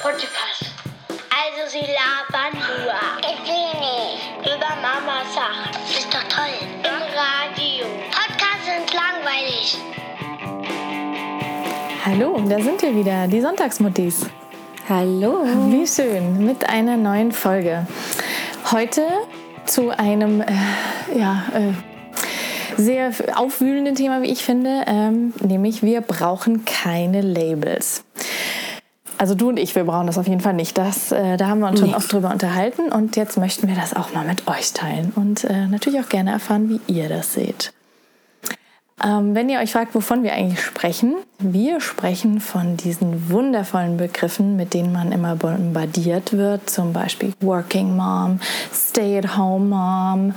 Podcast. Also sie labern nur. Ich will nicht. Über Mama Sachen. Ist doch toll. Im Radio. Podcasts sind langweilig. Hallo, da sind wir wieder, die Sonntagsmuttis. Hallo. Wie schön, mit einer neuen Folge. Heute zu einem, äh, ja, äh, sehr aufwühlenden Thema, wie ich finde, ähm, nämlich wir brauchen keine Labels. Also du und ich, wir brauchen das auf jeden Fall nicht. Das, äh, da haben wir uns schon Nee. oft drüber unterhalten und jetzt möchten wir das auch mal mit euch teilen und äh, natürlich auch gerne erfahren, wie ihr das seht. Ähm, wenn ihr euch fragt, wovon wir eigentlich sprechen, wir sprechen von diesen wundervollen Begriffen, mit denen man immer bombardiert wird, zum Beispiel Working Mom, Stay-at-Home Mom,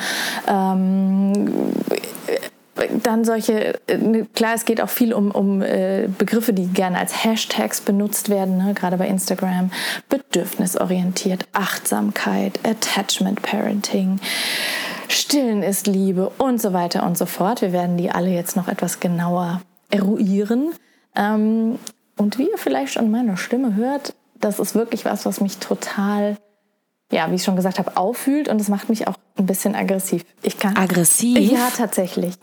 ähm, dann solche, äh, klar, es geht auch viel um, um äh, Begriffe, die gerne als Hashtags benutzt werden, ne? gerade bei Instagram. Bedürfnisorientiert, Achtsamkeit, Attachment Parenting, Stillen ist Liebe und so weiter und so fort. Wir werden die alle jetzt noch etwas genauer eruieren. Ähm, und wie ihr vielleicht schon meiner Stimme hört, das ist wirklich was, was mich total, ja, wie ich schon gesagt habe, auffühlt und es macht mich auch ein bisschen aggressiv. Ich kann Aggressiv? ja, tatsächlich.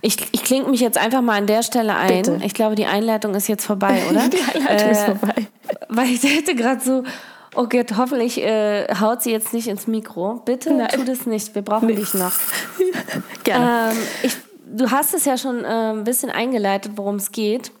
Ich, ich klinge mich jetzt einfach mal an der Stelle ein. Bitte. Ich glaube, die Einleitung ist jetzt vorbei, oder? Die Einleitung ist Äh, vorbei. Weil ich hätte gerade so, oh Gott, hoffentlich äh, haut sie jetzt nicht ins Mikro. Bitte Nein. tu das nicht, wir brauchen dich noch. Gerne. Ähm, ich, du hast es ja schon äh, ein bisschen eingeleitet, worum es geht.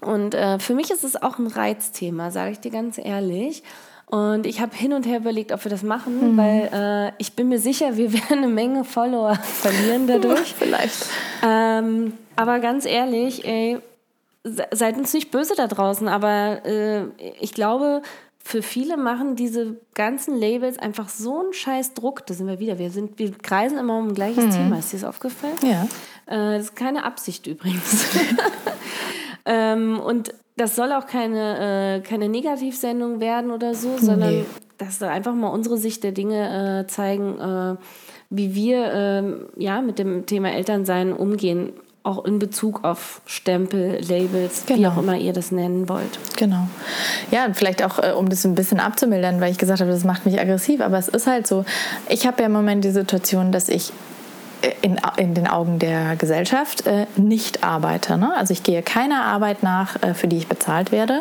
Und äh, für mich ist es auch ein Reizthema, sage ich dir ganz ehrlich. Und ich habe hin und her überlegt, ob wir das machen, weil äh, ich bin mir sicher, wir werden eine Menge Follower verlieren dadurch. Vielleicht. Ähm, aber ganz ehrlich, ey, se- seid uns nicht böse da draußen, aber äh, ich glaube, für viele machen diese ganzen Labels einfach so einen scheiß Druck. Da sind wir wieder. Wir, sind, wir kreisen immer um ein gleiches Thema. Ist dir das aufgefallen? Ja. Äh, das ist keine Absicht übrigens. ähm, und das soll auch keine, äh, keine Negativsendung werden oder so, sondern Nee. das soll einfach mal unsere Sicht der Dinge äh, zeigen, äh, wie wir ähm, ja, mit dem Thema Elternsein umgehen. Auch in Bezug auf Stempel, Labels, wie Genau. auch immer ihr das nennen wollt. Genau. Ja, und vielleicht auch, äh, um das ein bisschen abzumildern, weil ich gesagt habe, das macht mich aggressiv, aber es ist halt so, ich habe ja im Moment die Situation, dass ich in, in den Augen der Gesellschaft äh, nicht arbeite. Ne? Also ich gehe keiner Arbeit nach, äh, für die ich bezahlt werde.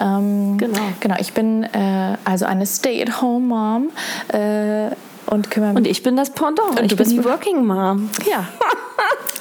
Ähm, Genau. Genau, ich bin äh, also eine Stay-at-home-Mom äh, und kümmere mich... Und ich bin das Pendant. Und ich du bin bist- die Working Mom. Ja,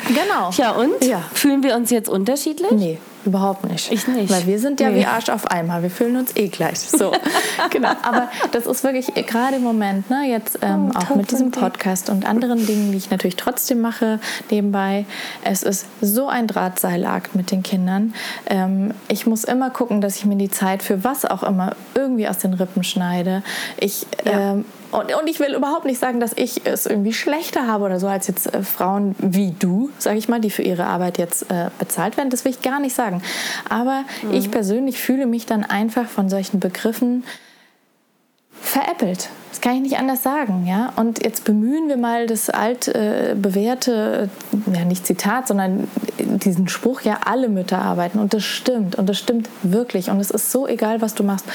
genau. Ja, und? Ja. Fühlen wir uns jetzt unterschiedlich? Nee, überhaupt nicht. Ich nicht. Weil wir sind ja Nee. wie Arsch auf Eimer. Wir fühlen uns eh gleich. So, genau. Aber das ist wirklich gerade im Moment, ne, jetzt ähm, Oh, auch mit diesem. Podcast und anderen Dingen, die ich natürlich trotzdem mache nebenbei. Es ist so ein Drahtseilakt mit den Kindern. Ähm, ich muss immer gucken, dass ich mir die Zeit für was auch immer irgendwie aus den Rippen schneide. Ich Ja. ähm, und, und ich will überhaupt nicht sagen, dass ich es irgendwie schlechter habe oder so als jetzt äh, Frauen wie du, sage ich mal, die für ihre Arbeit jetzt äh, bezahlt werden. Das will ich gar nicht sagen. Aber ich persönlich fühle mich dann einfach von solchen Begriffen veräppelt. Das kann ich nicht anders sagen, ja. Und jetzt bemühen wir mal das alt äh, bewährte, äh, ja nicht Zitat, sondern diesen Spruch, ja, alle Mütter arbeiten. Und das stimmt. Und das stimmt wirklich. Und es ist so egal, was du machst.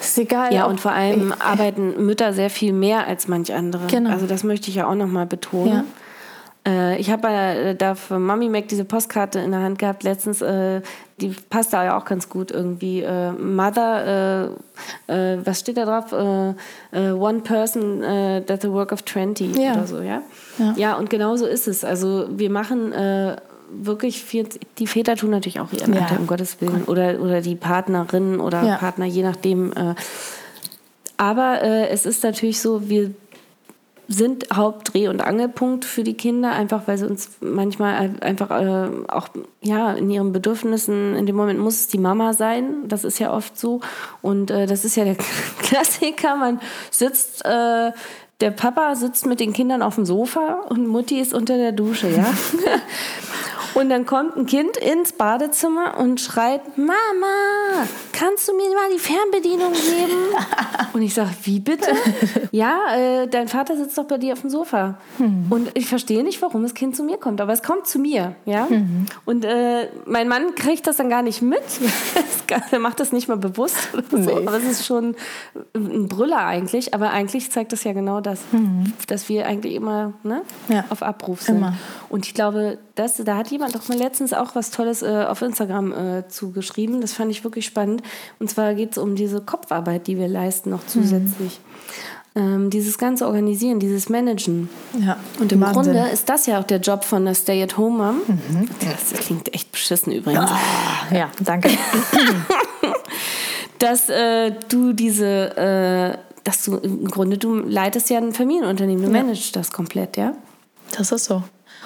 Ist egal. Ja, und vor allem arbeiten Mütter sehr viel mehr als manch andere. Genau. Also das möchte ich ja auch nochmal betonen. Äh, ich habe äh, da für Mami Mac diese Postkarte in der Hand gehabt letztens. Äh, die passt da ja auch ganz gut irgendwie. Äh, Mother, äh, was steht da drauf? One person that's a work of 20 Ja. oder so, ja? Ja. Ja, und genau so ist es. Also wir machen wirklich viel, die Väter tun natürlich auch ihren Ja. Anteil, um Gottes Willen. Oder, oder die Partnerin oder Ja. Partner, je nachdem. Äh, aber äh, es ist natürlich so, wir sind Hauptdreh- und Angelpunkt für die Kinder, einfach weil sie uns manchmal einfach äh, auch ja, in ihren Bedürfnissen, in dem Moment muss es die Mama sein, das ist ja oft so. Und äh, das ist ja der Klassiker, man sitzt, äh, der Papa sitzt mit den Kindern auf dem Sofa und Mutti ist unter der Dusche, ja. Und dann kommt ein Kind ins Badezimmer und schreit, Mama, kannst du mir mal die Fernbedienung geben? Und ich sage, wie bitte? Ja, äh, dein Vater sitzt doch bei dir auf dem Sofa. Mhm. Und ich verstehe nicht, warum das Kind zu mir kommt, aber es kommt zu mir. Ja? Mhm. Und äh, mein Mann kriegt das dann gar nicht mit. er macht das nicht mal bewusst. Oder so. Aber es ist schon ein Brüller eigentlich. Aber eigentlich zeigt das ja genau das, mhm. dass wir eigentlich immer ne, ja. auf Abruf sind. Immer. Und ich glaube, das, da hat jemand doch mal letztens auch was Tolles äh, auf Instagram äh, zugeschrieben. Das fand ich wirklich spannend. Und zwar geht es um diese Kopfarbeit, die wir leisten, noch zusätzlich. Mhm. Ähm, dieses ganze Organisieren, dieses Managen. Ja, und im Wahnsinn. Grunde ist das ja auch der Job von der Stay-at-Home-Mom. Mhm. Das klingt echt beschissen übrigens. Oh, ja, danke. Dass äh, du diese, äh, dass du im Grunde, du leitest ja ein Familienunternehmen, du ja. managst das komplett, ja? Das ist so.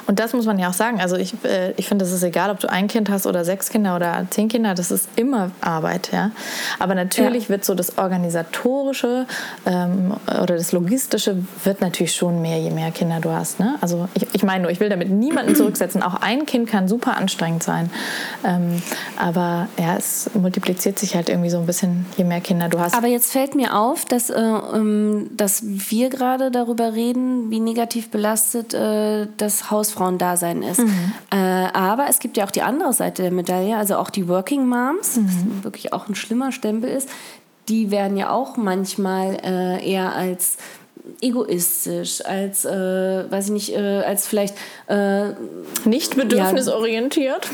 Und das muss man ja auch sagen. Also ich, äh, ich finde, es ist egal, ob du ein Kind hast oder sechs Kinder oder zehn Kinder, das ist immer Arbeit. Ja? Aber natürlich ja. wird so das Organisatorische ähm, oder das Logistische wird natürlich schon mehr, je mehr Kinder du hast. Ne? Also ich, ich meine nur, ich will damit niemanden zurücksetzen. Auch ein Kind kann super anstrengend sein. Ähm, aber ja, es multipliziert sich halt irgendwie so ein bisschen, je mehr Kinder du hast. Aber jetzt fällt mir auf, dass, äh, ähm, dass wir gerade darüber reden, wie negativ belastet äh, das Haus Hausfrauendasein ist. Mhm. Äh, aber es gibt ja auch die andere Seite der Medaille, also auch die Working Moms, mhm. was wirklich auch ein schlimmer Stempel ist. Die werden ja auch manchmal äh, eher als egoistisch, als, äh, weiß ich nicht, äh, als vielleicht äh, nicht bedürfnisorientiert.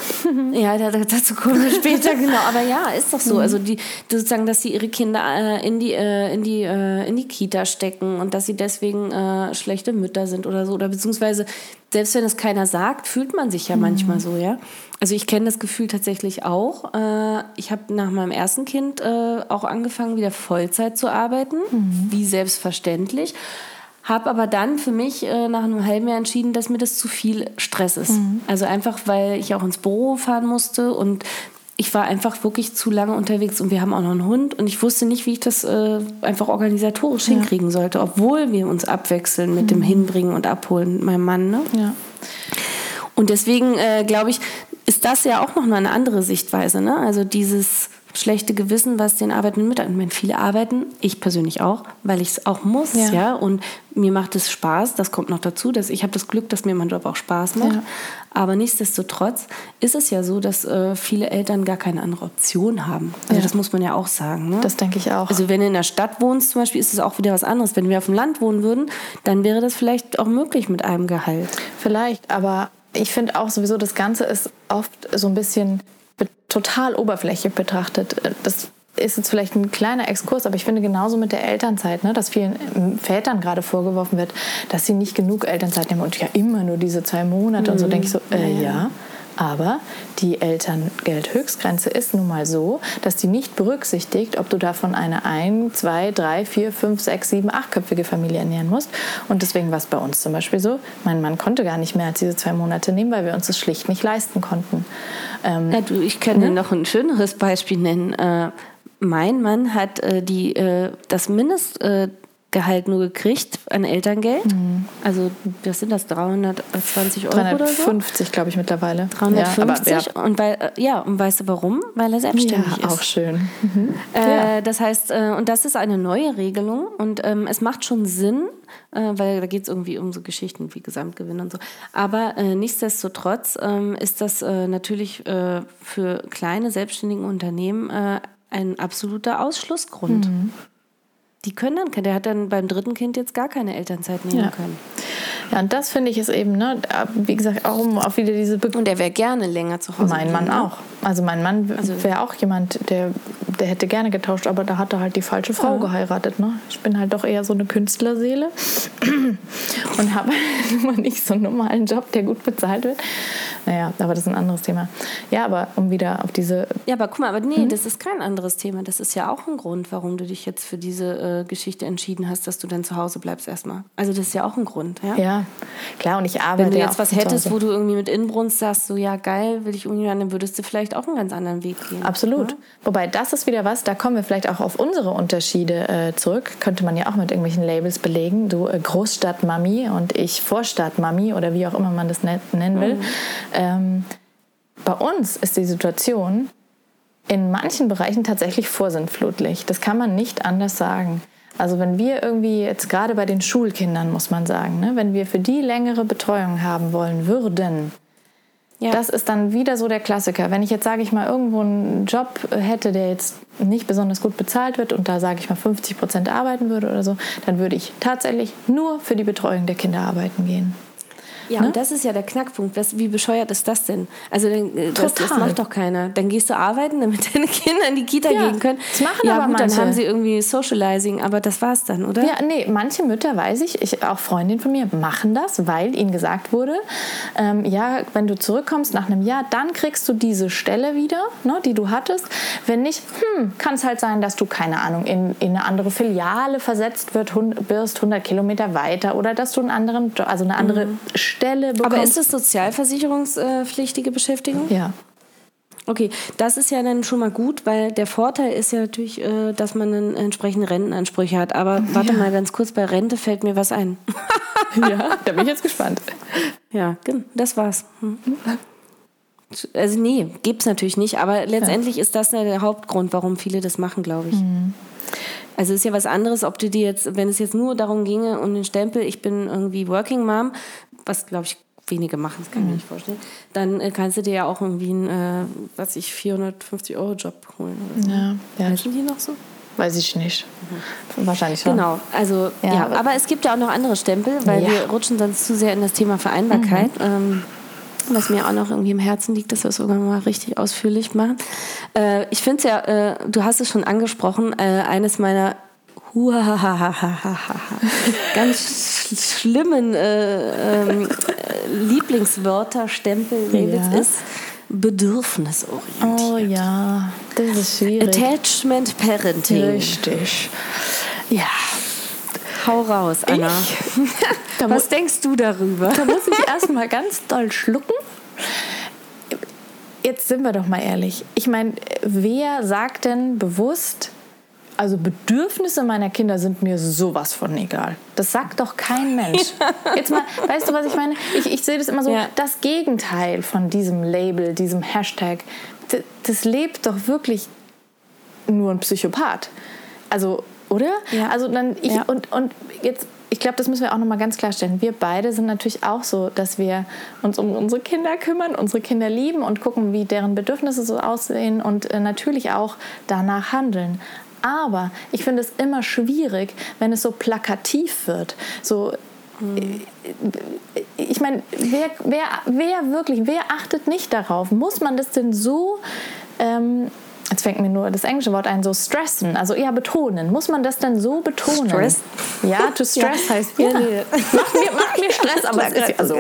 Ja, ja, dazu kommen wir später, genau. Aber ja, ist doch so. Mhm. Also die sozusagen, dass sie ihre Kinder äh, in die äh, in die äh, in die Kita stecken und dass sie deswegen schlechte Mütter sind oder so oder beziehungsweise selbst wenn es keiner sagt, fühlt man sich ja mhm. manchmal so, ja. Also ich kenne das Gefühl tatsächlich auch. Äh, ich habe nach meinem ersten Kind äh, auch angefangen, wieder Vollzeit zu arbeiten, mhm. wie selbstverständlich. Habe aber dann für mich äh, nach einem halben Jahr entschieden, dass mir das zu viel Stress ist. Mhm. Also einfach, weil ich auch ins Büro fahren musste und ich war einfach wirklich zu lange unterwegs und wir haben auch noch einen Hund und ich wusste nicht, wie ich das äh, einfach organisatorisch ja. hinkriegen sollte, obwohl wir uns abwechseln mit mhm. dem Hinbringen und Abholen mit meinem Mann. Ne? Ja. Und deswegen äh, glaube ich, ist das ja auch noch mal eine andere Sichtweise. Ne? Also dieses schlechte Gewissen, was den Arbeitenden mit. Ich meine, viele arbeiten, ich persönlich auch, weil ich es auch muss, ja. ja. Und mir macht es Spaß. Das kommt noch dazu, dass ich habe das Glück, dass mir mein Job auch Spaß macht. Ja. Aber nichtsdestotrotz ist es ja so, dass äh, viele Eltern gar keine andere Option haben. Also ja. das muss man ja auch sagen. Ne? Das denke ich auch. Also wenn du in der Stadt wohnst zum Beispiel, ist es auch wieder was anderes. Wenn wir auf dem Land wohnen würden, dann wäre das vielleicht auch möglich mit einem Gehalt. Vielleicht, aber ich finde auch sowieso, das Ganze ist oft so ein bisschen total oberflächlich betrachtet. Das ist jetzt vielleicht ein kleiner Exkurs, aber ich finde genauso mit der Elternzeit, ne, dass vielen Vätern gerade vorgeworfen wird, dass sie nicht genug Elternzeit nehmen und ja immer nur diese zwei Monate mhm. und so denke ich so, äh, ja. ja. Aber die Elterngeldhöchstgrenze ist nun mal so, dass die nicht berücksichtigt, ob du davon eine ein, zwei, drei, vier, fünf, sechs, sieben, achtköpfige Familie ernähren musst. Und deswegen war es bei uns zum Beispiel so, mein Mann konnte gar nicht mehr als diese zwei Monate nehmen, weil wir uns das schlicht nicht leisten konnten. Ähm, ja, du, ich kann ne? noch ein schöneres Beispiel nennen. Äh, mein Mann hat äh, die, äh, das Mindest, äh, Gehalt nur gekriegt an Elterngeld. Mhm. Also, was sind das? 320 Euro 350, so? glaube ich, mittlerweile. 350. Ja, ja. Und weil, äh, ja, und weißt du warum? Weil er selbstständig ja, ist. auch schön. Mhm. Äh, ja. Das heißt, äh, und das ist eine neue Regelung und ähm, es macht schon Sinn, äh, weil da geht es irgendwie um so Geschichten wie Gesamtgewinn und so. Aber äh, nichtsdestotrotz ähm, ist das äh, natürlich für kleine selbstständige Unternehmen ein absoluter Ausschlussgrund. Mhm die können dann, der hat dann beim dritten Kind jetzt gar keine Elternzeit nehmen ja. können. Ja, und das finde ich ist eben, ne, wie gesagt, auch um auf wieder diese. Be und er wäre gerne länger zu Hause. Mein Mann ne? auch. Also mein Mann also wäre auch jemand, der, der hätte gerne getauscht, aber da hat er halt die falsche Frau ja. geheiratet. Ne? Ich bin halt doch eher so eine Künstlerseele und habe immer nicht so einen normalen Job, der gut bezahlt wird. Naja, aber das ist ein anderes Thema. Ja, aber um wieder auf diese. Ja, aber guck mal, aber nee, hm? das ist kein anderes Thema. Das ist ja auch ein Grund, warum du dich jetzt für diese äh, Geschichte entschieden hast, dass du dann zu Hause bleibst erstmal. Also das ist ja auch ein Grund, ja. Ja, klar, und ich arbeite. Wenn du jetzt was hättest, wo du irgendwie mit Inbrunst sagst, so ja geil, will ich irgendwie, dann würdest du vielleicht auch einen ganz anderen Weg gehen. Absolut. Ja? Wobei das ist wieder was, da kommen wir vielleicht auch auf unsere Unterschiede äh, zurück. Könnte man ja auch mit irgendwelchen Labels belegen. Du äh, Großstadtmami und ich Vorstadtmami oder wie auch immer man das nennen will. Mhm. Ähm, bei uns ist die Situation in manchen Bereichen tatsächlich vorsintflutlich. Das kann man nicht anders sagen. Also wenn wir irgendwie jetzt gerade bei den Schulkindern, muss man sagen, ne, wenn wir für die längere Betreuung haben wollen würden, ja. das ist dann wieder so der Klassiker. Wenn ich jetzt, sage ich mal, irgendwo einen Job hätte, der jetzt nicht besonders gut bezahlt wird und da, sage ich mal, 50 Prozent arbeiten würde oder so, dann würde ich tatsächlich nur für die Betreuung der Kinder arbeiten gehen. Ja, ne? und das ist ja der Knackpunkt. Was, wie bescheuert ist das denn? Also äh, das, das, macht doch keiner. Dann gehst du arbeiten, damit deine Kinder in die Kita ja, gehen können. Das machen ja, aber gut, manche. dann haben sie irgendwie Socializing, aber das war's dann, oder? Ja, nee, manche Mütter, weiß ich, ich auch Freundinnen von mir, machen das, weil ihnen gesagt wurde, ähm, ja, wenn du zurückkommst nach einem Jahr, dann kriegst du diese Stelle wieder, ne, die du hattest. Wenn nicht, hm, kann es halt sein, dass du, keine Ahnung, in, in eine andere Filiale versetzt wird, wirst 100 Kilometer weiter oder dass du einen anderen, also eine andere mhm. Stelle bekommst. Aber ist das sozialversicherungspflichtige Beschäftigung? Ja. Okay, das ist ja dann schon mal gut, weil der Vorteil ist ja natürlich, äh, dass man dann entsprechende Rentenansprüche hat. Aber warte ja. mal ganz kurz, bei Rente fällt mir was ein. ja, da bin ich jetzt gespannt. Ja, das war's. Hm. Also nee, gibt es natürlich nicht, aber letztendlich ja. ist das der Hauptgrund, warum viele das machen, glaube ich. Mhm. Also ist ja was anderes, ob du dir jetzt, wenn es jetzt nur darum ginge, um den Stempel, ich bin irgendwie Working Mom, was glaube ich wenige machen, das kann ich mir nicht vorstellen, dann äh, kannst du dir ja auch irgendwie einen, äh, was ich, 450 Euro Job holen. Oder so. Ja, ja. Heißen die noch so? Weiß ich nicht. Mhm. Wahrscheinlich schon. Genau, also ja, ja, aber es gibt ja auch noch andere Stempel, weil ja. wir rutschen sonst zu sehr in das Thema Vereinbarkeit. Mhm. Ähm, was mir auch noch irgendwie im Herzen liegt, dass wir es sogar mal richtig ausführlich machen. Äh, ich finde es ja, äh, du hast es schon angesprochen, äh, eines meiner ganz schlimmen äh, ähm, Lieblingswörter, Stempel, Labels ja. ist bedürfnisorientiert. Oh ja, das ist schwierig. Attachment Parenting. Richtig. Ja. Hau raus, Anna. Was denkst du darüber? Da muss ich erstmal ganz doll schlucken. Jetzt sind wir doch mal ehrlich. Ich meine, wer sagt denn bewusst, also Bedürfnisse meiner Kinder sind mir sowas von egal. Das sagt doch kein Mensch. Jetzt mal, weißt du, was ich meine? Ich, ich sehe das immer so, ja. das Gegenteil von diesem Label, diesem Hashtag, das, das lebt doch wirklich nur ein Psychopath. Also, oder? Ja. Also dann ich ja. und und jetzt ich glaube, das müssen wir auch noch mal ganz klarstellen. Wir beide sind natürlich auch so, dass wir uns um unsere Kinder kümmern, unsere Kinder lieben und gucken, wie deren Bedürfnisse so aussehen und äh, natürlich auch danach handeln. Aber ich finde es immer schwierig, wenn es so plakativ wird. So, mhm. ich meine, wer, wer, wer wirklich, wer achtet nicht darauf? Muss man das denn so ähm, jetzt fängt mir nur das englische Wort ein, so stressen, also eher betonen. Muss man das denn so betonen? Stress? Ja, to stress ja. heißt, ja, nee. macht, mir, macht mir Stress, aber es ist ja so.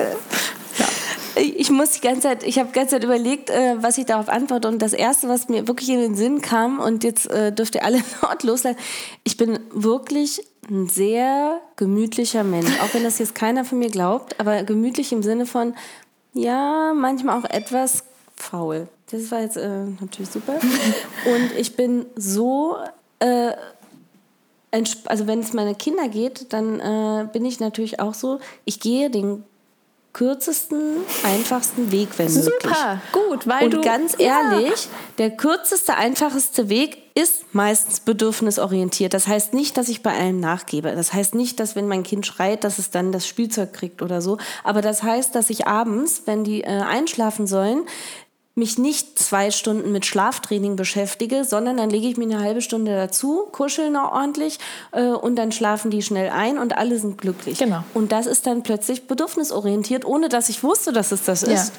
Ich muss die ganze Zeit, ich habe die ganze Zeit überlegt, äh, was ich darauf antworte. Und das Erste, was mir wirklich in den Sinn kam, und jetzt äh, dürft ihr alle laut loslassen, ich bin wirklich ein sehr gemütlicher Mensch. Auch wenn das jetzt keiner von mir glaubt, aber gemütlich im Sinne von, ja, manchmal auch etwas faul. Das war jetzt äh, natürlich super. Und ich bin so, äh, also wenn es meine Kinder geht, dann äh, bin ich natürlich auch so, ich gehe den kürzesten, einfachsten Weg, wenn Super, möglich. Super, gut, weil Und du... ganz ehrlich, ja. der kürzeste, einfachste Weg ist meistens bedürfnisorientiert. Das heißt nicht, dass ich bei allem nachgebe. Das heißt nicht, dass wenn mein Kind schreit, dass es dann das Spielzeug kriegt oder so. Aber das heißt, dass ich abends, wenn die äh, einschlafen sollen, mich nicht zwei Stunden mit Schlaftraining beschäftige, sondern dann lege ich mir eine halbe Stunde dazu, kuschel noch ordentlich äh, und dann schlafen die schnell ein und alle sind glücklich. Genau. Und das ist dann plötzlich bedürfnisorientiert, ohne dass ich wusste, dass es das ist.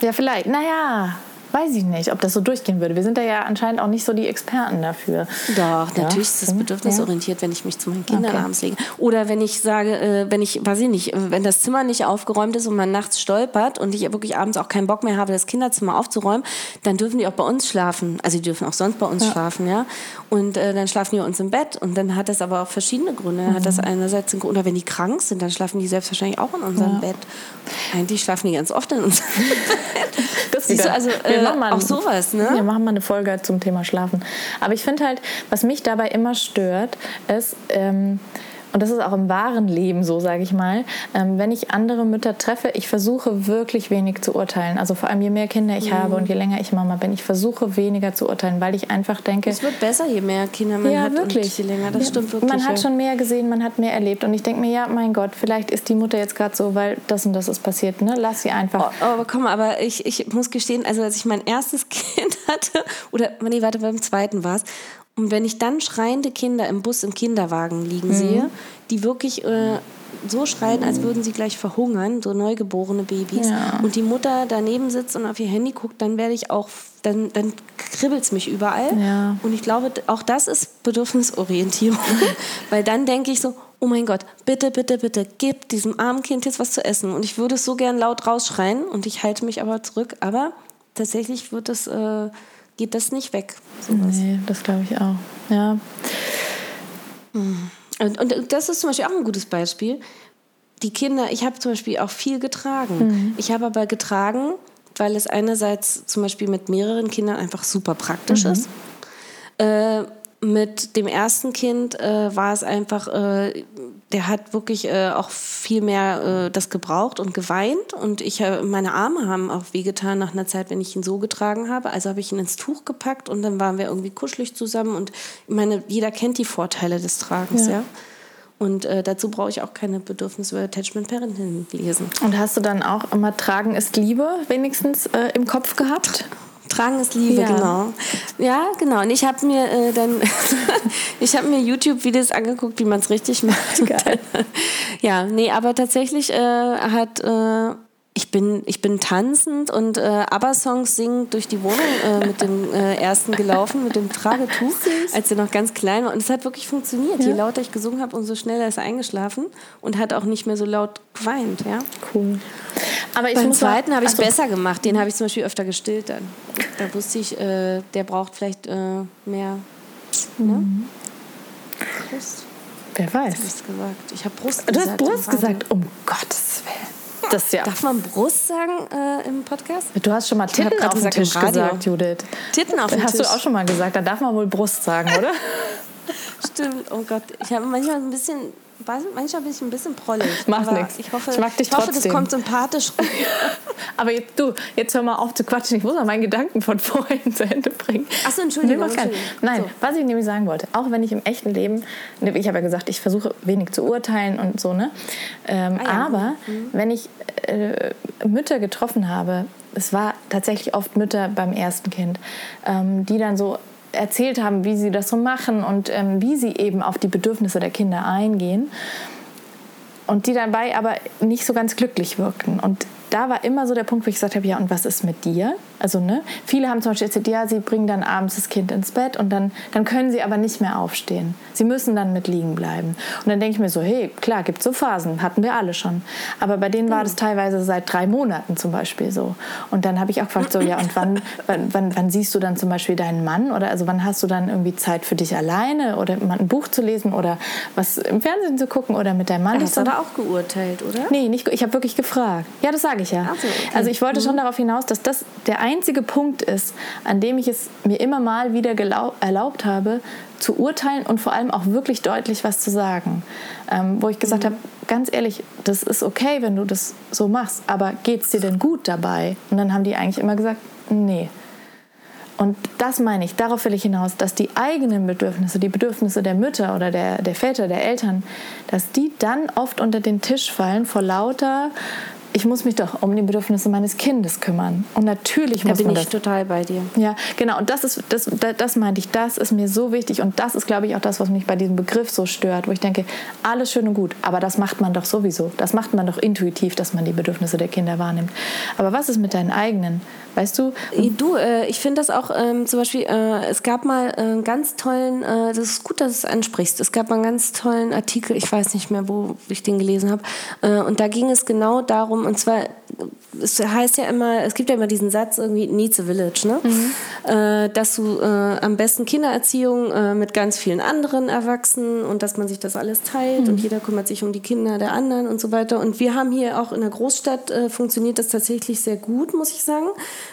Ja, ja vielleicht. Naja, weiß ich nicht, ob das so durchgehen würde. Wir sind da ja anscheinend auch nicht so die Experten dafür. Doch, ja. natürlich ist es bedürfnisorientiert, wenn ich mich zu meinen Kindern okay. abends lege. Oder wenn ich sage, äh, wenn ich, weiß ich nicht, wenn das Zimmer nicht aufgeräumt ist und man nachts stolpert und ich wirklich abends auch keinen Bock mehr habe, das Kinderzimmer aufzuräumen, dann dürfen die auch bei uns schlafen. Also die dürfen auch sonst bei uns ja. schlafen, ja. Und äh, dann schlafen die uns im Bett. Und dann hat das aber auch verschiedene Gründe. Mhm. Hat das einerseits einen Grund, oder wenn die krank sind, dann schlafen die selbstverständlich auch in unserem ja. Bett. Eigentlich schlafen die ganz oft in unserem Bett. Das du, also äh, mal, auch sowas, ne? Wir machen mal eine Folge zum Thema Schlafen. Aber ich finde halt, was mich dabei immer stört, ist, ähm, und das ist auch im wahren Leben so, sage ich mal, ähm, wenn ich andere Mütter treffe, ich versuche wirklich wenig zu urteilen. Also vor allem je mehr Kinder ich mhm. habe und je länger ich Mama bin, ich versuche weniger zu urteilen, weil ich einfach denke. Es wird besser, je mehr Kinder man ja, hat wirklich. und je länger. Das ja, stimmt wirklich. Man hat schon mehr gesehen, man hat mehr erlebt und ich denke mir, ja, mein Gott, vielleicht ist die Mutter jetzt gerade so, weil das und das ist passiert. Ne? Lass sie einfach. Oh, aber komm, aber ich, ich muss gestehen, also als ich mein erstes Kind hatte, oder nee, warte, beim zweiten war es, und wenn ich dann schreiende Kinder im Bus im Kinderwagen liegen mhm. sehe, die wirklich äh, so schreien, als würden sie gleich verhungern, so neugeborene Babys, ja. und die Mutter daneben sitzt und auf ihr Handy guckt, dann werde ich auch, dann, dann kribbelt es mich überall. Ja. Und ich glaube, auch das ist Bedürfnisorientierung, weil dann denke ich so, oh mein Gott, bitte, bitte, bitte, gib diesem armen Kind jetzt was zu essen. Und ich würde es so gern laut rausschreien und ich halte mich aber zurück, aber tatsächlich wird das... Äh, geht das nicht weg. Sowas. Nee, das glaube ich auch. Ja. Und, und das ist zum Beispiel auch ein gutes Beispiel. Die Kinder, ich habe zum Beispiel auch viel getragen. Mhm. Ich habe aber getragen, weil es einerseits zum Beispiel mit mehreren Kindern einfach super praktisch mhm. ist. Äh, mit dem ersten Kind äh, war es einfach, äh, der hat wirklich äh, auch viel mehr äh, das gebraucht und geweint. Und ich, meine Arme haben auch wehgetan nach einer Zeit, wenn ich ihn so getragen habe. Also habe ich ihn ins Tuch gepackt und dann waren wir irgendwie kuschelig zusammen. Und ich meine, jeder kennt die Vorteile des Tragens, ja. ja? Und äh, dazu brauche ich auch keine Bedürfnis über Attachment Parenting lesen. Und hast du dann auch immer Tragen ist Liebe wenigstens äh, im Kopf gehabt? Tragen ist Liebe, ja. genau. Ja, genau. Und ich habe mir äh, dann, ich habe mir YouTube-Videos angeguckt, wie man es richtig macht. Geil. ja, nee, aber tatsächlich äh, hat äh, ich bin, ich bin tanzend und äh, ABBA-Songs singend durch die Wohnung äh, mit dem äh, ersten gelaufen, mit dem Tragetuch, als er noch ganz klein war. Und es hat wirklich funktioniert. Ja. Je lauter ich gesungen habe, umso schneller ist er eingeschlafen und hat auch nicht mehr so laut geweint. Ja? Cool. Aber ich Beim zweiten habe ich es besser gemacht. Den habe ich zum Beispiel öfter gestillt dann. Da wusste ich, äh, der braucht vielleicht äh, mehr ne? mhm. ne? Brust. Wer weiß. Ich Ich habe Brust gesagt. Du hast Brust gesagt, um Gottes Willen das ja. Darf man Brust sagen äh, im Podcast? Du hast schon mal Titten auf dem Tisch gesagt, Judith. Titten auf dem Tisch. Hast du auch schon mal gesagt. Da darf man wohl Brust sagen, oder? Stimmt. Oh Gott. Ich habe manchmal ein bisschen Manchmal bin ich ein bisschen prollig. Macht nichts. Ich hoffe, ich, mag dich ich hoffe das kommt sympathisch rüber. aber jetzt, du, jetzt hör mal auf zu quatschen. Ich muss mal meinen Gedanken von vorhin zu Ende bringen. Achso, Entschuldigung. Entschuldigung. Nein, so. was ich nämlich sagen wollte, auch wenn ich im echten Leben, ne, ich habe ja gesagt, ich versuche wenig zu urteilen und so, ne? Ähm, ah, ja. Aber mhm. wenn ich äh, Mütter getroffen habe, es war tatsächlich oft Mütter beim ersten Kind, ähm, die dann so erzählt haben, wie sie das so machen und ähm, wie sie eben auf die Bedürfnisse der Kinder eingehen. Und die dabei aber nicht so ganz glücklich wirkten. Und da war immer so der Punkt, wo ich gesagt habe, ja, und was ist mit dir? Also, ne, viele haben zum Beispiel erzählt, ja, sie bringen dann abends das Kind ins Bett und dann, dann können sie aber nicht mehr aufstehen. Sie müssen dann mit liegen bleiben. Und dann denke ich mir so, hey, klar, gibt so Phasen, hatten wir alle schon. Aber bei denen war das teilweise seit drei Monaten zum Beispiel so. Und dann habe ich auch gefragt, so, ja, und wann, wann, wann, wann, siehst du dann zum Beispiel deinen Mann? Oder also wann hast du dann irgendwie Zeit für dich alleine oder mal ein Buch zu lesen oder was im Fernsehen zu gucken oder mit deinem Mann? Hast du aber auch geurteilt, oder? Nee, nicht, ich habe wirklich gefragt. Ja, das sage ich ja. So, okay. Also ich wollte mhm. schon darauf hinaus, dass das der einzige Punkt ist, an dem ich es mir immer mal wieder erlaubt habe, zu urteilen und vor allem auch wirklich deutlich was zu sagen. Ähm, wo ich gesagt mhm. habe, ganz ehrlich, das ist okay, wenn du das so machst, aber geht es dir denn gut dabei? Und dann haben die eigentlich immer gesagt, nee. Und das meine ich, darauf will ich hinaus, dass die eigenen Bedürfnisse, die Bedürfnisse der Mütter oder der, der Väter, der Eltern, dass die dann oft unter den Tisch fallen vor lauter ich muss mich doch um die Bedürfnisse meines Kindes kümmern. Und natürlich da muss man das. Da bin ich total bei dir. Ja, genau. Und das ist, das, das meinte ich, das ist mir so wichtig. Und das ist, glaube ich, auch das, was mich bei diesem Begriff so stört, wo ich denke, alles schön und gut, aber das macht man doch sowieso. Das macht man doch intuitiv, dass man die Bedürfnisse der Kinder wahrnimmt. Aber was ist mit deinen eigenen? Weißt du? Du, äh, ich finde das auch ähm, zum Beispiel, äh, es gab mal einen ganz tollen, äh, das ist gut, dass du es ansprichst, es gab mal einen ganz tollen Artikel, ich weiß nicht mehr, wo ich den gelesen habe, äh, und da ging es genau darum, und zwar es heißt ja immer, es gibt ja immer diesen Satz irgendwie needs a village, ne? Mhm. Äh, dass du äh, am besten Kindererziehung äh, mit ganz vielen anderen Erwachsenen und dass man sich das alles teilt mhm. und jeder kümmert sich um die Kinder der anderen und so weiter. Und wir haben hier auch in der Großstadt äh, funktioniert das tatsächlich sehr gut, muss ich sagen.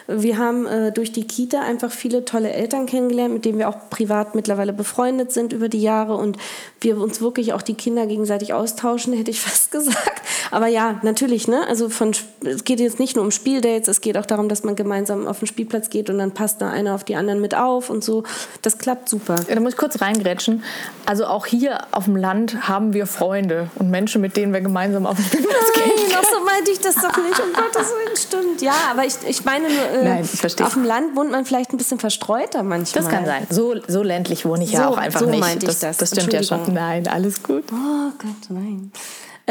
Wir haben äh, durch die Kita einfach viele tolle Eltern kennengelernt, mit denen wir auch privat mittlerweile befreundet sind über die Jahre und wir uns wirklich auch die Kinder gegenseitig austauschen, hätte ich fast gesagt. Aber ja, natürlich, ne? Also von es geht jetzt nicht nur um Spieldates, es geht auch darum, dass man gemeinsam auf den Spielplatz geht und dann passt da einer auf die anderen mit auf und so. Das klappt super. Ja, da muss ich kurz reingrätschen. Also auch hier auf dem Land haben wir Freunde und Menschen, mit denen wir gemeinsam auf den Spielplatz gehen. Nein, noch so meinte ich das doch nicht, um Gottes Willen, stimmt. Ja, aber ich, ich meine nur, äh, Nein, ich auf dem Land wohnt man vielleicht ein bisschen verstreuter manchmal. Das kann sein. So, so ländlich wohne ich so, ja auch einfach so nicht. Meinte ich das, das, das stimmt ja schon. Nein, alles gut. Oh Gott, nein.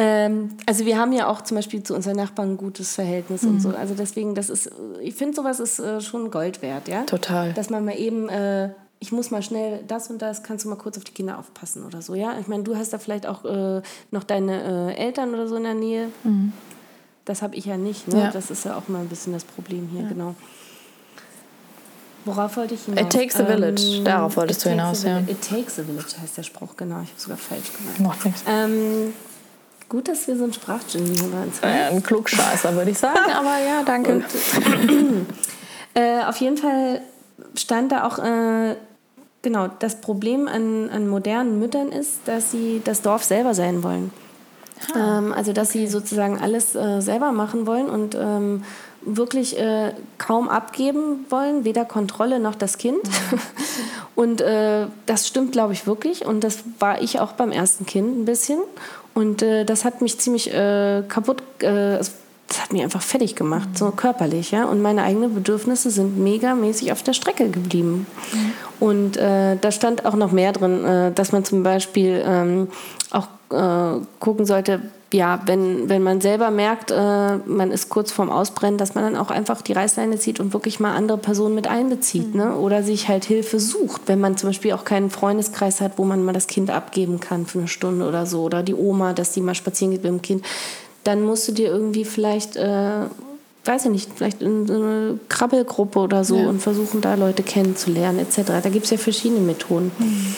Ähm, also wir haben ja auch zum Beispiel zu unseren Nachbarn ein gutes Verhältnis mhm. und so. Also deswegen, das ist, ich finde sowas ist äh, schon Gold wert, ja. Total. Dass man mal eben, äh, ich muss mal schnell das und das, kannst du mal kurz auf die Kinder aufpassen oder so, ja. Ich meine, du hast da vielleicht auch äh, noch deine äh, Eltern oder so in der Nähe. Mhm. Das habe ich ja nicht. Ne? Ja. Das ist ja auch mal ein bisschen das Problem hier, ja. genau. Worauf wollte ich hinaus? It takes a village. Ähm, Darauf wolltest du hinaus, ja. It takes a village heißt der Spruch, genau. Ich habe sogar falsch gemacht. Macht nichts. Ähm, gut, dass wir so ein Sprachgenie haben. Ja, ein Klugscheißer, würde ich sagen. Aber ja, danke. Und, äh, auf jeden Fall stand da auch, äh, genau, das Problem an, an modernen Müttern ist, dass sie das Dorf selber sein wollen. Ah, ähm, also, dass okay. sie sozusagen alles äh, selber machen wollen und ähm, wirklich äh, kaum abgeben wollen, weder Kontrolle noch das Kind. Mhm. Und äh, das stimmt, glaube ich, wirklich. Und das war ich auch beim ersten Kind ein bisschen. Und äh, das hat mich ziemlich äh, kaputt, äh, das hat mich einfach fertig gemacht, mhm. so körperlich. Ja? Und meine eigenen Bedürfnisse sind megamäßig auf der Strecke geblieben. Mhm. Und äh, da stand auch noch mehr drin, dass man zum Beispiel ähm, auch gucken sollte, ja, wenn, wenn man selber merkt, äh, man ist kurz vorm Ausbrennen, dass man dann auch einfach die Reißleine zieht und wirklich mal andere Personen mit einbezieht. Mhm. Ne? Oder sich halt Hilfe sucht, wenn man zum Beispiel auch keinen Freundeskreis hat, wo man mal das Kind abgeben kann für eine Stunde oder so. Oder die Oma, dass die mal spazieren geht mit dem Kind. Dann musst du dir irgendwie vielleicht, äh, weiß ich nicht, vielleicht in so eine Krabbelgruppe oder so ja. und versuchen da Leute kennenzulernen etc. Da gibt es ja verschiedene Methoden. Mhm.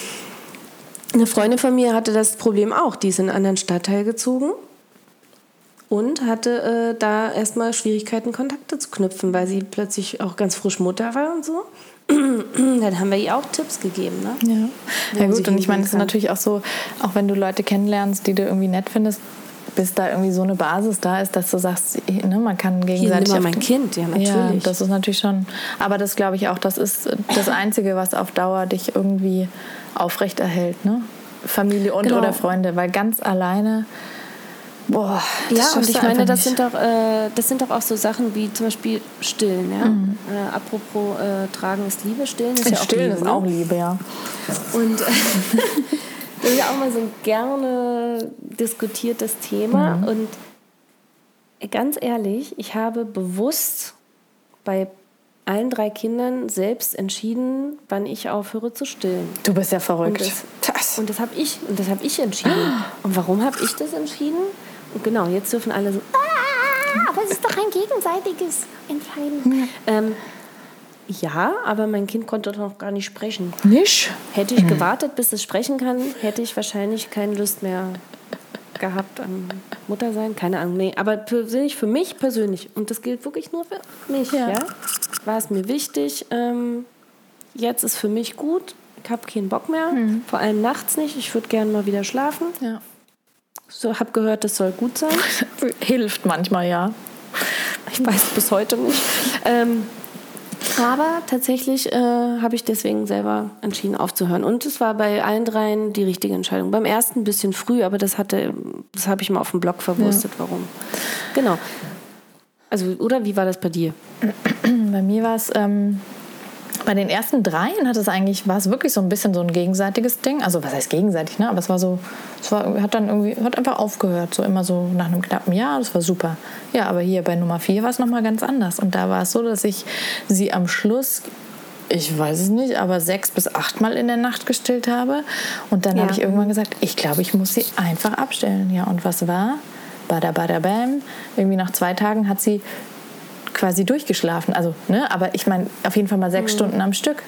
Eine Freundin von mir hatte das Problem auch. Die ist in einen anderen Stadtteil gezogen und hatte äh, da erstmal Schwierigkeiten, Kontakte zu knüpfen, weil sie plötzlich auch ganz frisch Mutter war und so. Dann haben wir ihr auch Tipps gegeben. Ne? Ja. ja, gut, und ich meine, es ist natürlich auch so, auch wenn du Leute kennenlernst, die du irgendwie nett findest, bis da irgendwie so eine Basis da ist, dass du sagst, ne, man kann gegenseitig. Hier, mein Kind, ja, natürlich. Ja, das ist natürlich schon. Aber das glaube ich auch, das ist das Einzige, was auf Dauer dich irgendwie aufrechterhält, ne? Familie und genau. oder Freunde, weil ganz alleine. Boah, ja, und ich meine, das sind, doch, äh, das sind doch auch so Sachen wie zum Beispiel Stillen. Ja? Mhm. Äh, apropos äh, Tragen ist Liebe, Stillen ist ja auch Stillen Liebe. ist auch Liebe, ja. Und das ist ja auch mal so ein gerne diskutiertes Thema. Mhm. Und ganz ehrlich, ich habe bewusst bei allen drei Kindern selbst entschieden, wann ich aufhöre zu stillen. Du bist ja verrückt. Und das, das. Und das habe ich, und das habe ich entschieden. Und warum habe ich das entschieden? Und genau, jetzt dürfen alle so. Ah, aber es ist doch ein gegenseitiges Entscheiden. Ja. Ähm, ja, aber mein Kind konnte doch noch gar nicht sprechen. Nicht? Hätte ich mhm. gewartet, bis es sprechen kann, hätte ich wahrscheinlich keine Lust mehr gehabt am Muttersein. Keine Ahnung. Nee, aber persönlich, für mich persönlich, und das gilt wirklich nur für mich, ja. ja war es mir wichtig. Ähm, jetzt ist für mich gut. Ich habe keinen Bock mehr. Mhm. Vor allem nachts nicht. Ich würde gerne mal wieder schlafen. Ja. So, habe gehört, das soll gut sein. Hilft manchmal, ja. Ich weiß bis heute nicht. Ähm, aber tatsächlich äh, habe ich deswegen selber entschieden aufzuhören. Und es war bei allen dreien die richtige Entscheidung. Beim ersten ein bisschen früh, aber das hatte, das habe ich mal auf dem Blog verwurstet, ja. warum. Genau. Also, oder wie war das bei dir? Bei mir war es ähm, bei den ersten dreien hat es eigentlich, war es wirklich so ein bisschen so ein gegenseitiges Ding. Also was heißt gegenseitig, ne? Aber es war so, es war, hat dann irgendwie, hat einfach aufgehört. So immer so nach einem knappen Jahr, das war super. Ja, aber hier bei Nummer vier war es nochmal ganz anders. Und da war es so, dass ich sie am Schluss ich weiß es nicht, aber sechs bis achtmal in der Nacht gestillt habe. Und dann ja. habe ich irgendwann gesagt, ich glaube, ich muss sie einfach abstellen. Ja, und was war? Bada bada bam. Irgendwie nach zwei Tagen hat sie quasi durchgeschlafen. Also, ne, aber ich meine, auf jeden Fall mal sechs mhm. Stunden am Stück.